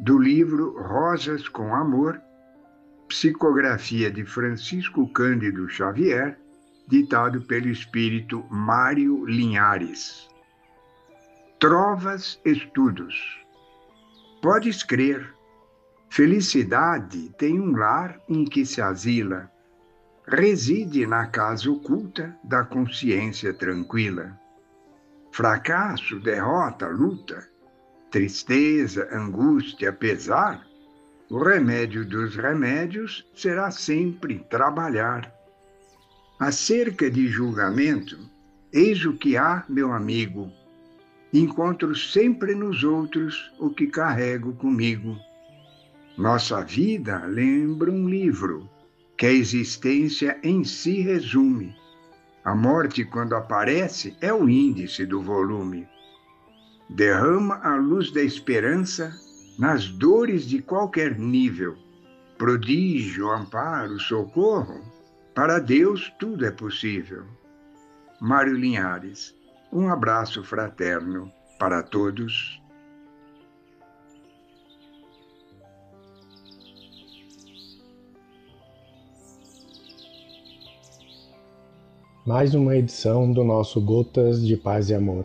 do livro Rosas com Amor, psicografia de Francisco Cândido Xavier, ditado pelo espírito Mário Linhares. Trovas Estudos. Podes crer, felicidade tem um lar em que se asila reside na casa oculta da consciência tranquila. Fracasso, derrota, luta, tristeza, angústia, pesar, o remédio dos remédios será sempre trabalhar. Acerca de julgamento, eis o que há, meu amigo. Encontro sempre nos outros o que carrego comigo. Nossa vida lembra um livro que a existência em si resume. A morte, quando aparece, é o índice do volume. Derrama a luz da esperança nas dores de qualquer nível. Prodígio, amparo, socorro. Para Deus tudo é possível. Mário Linhares, um abraço fraterno para todos. mais uma edição do nosso Gotas de Paz e Amor.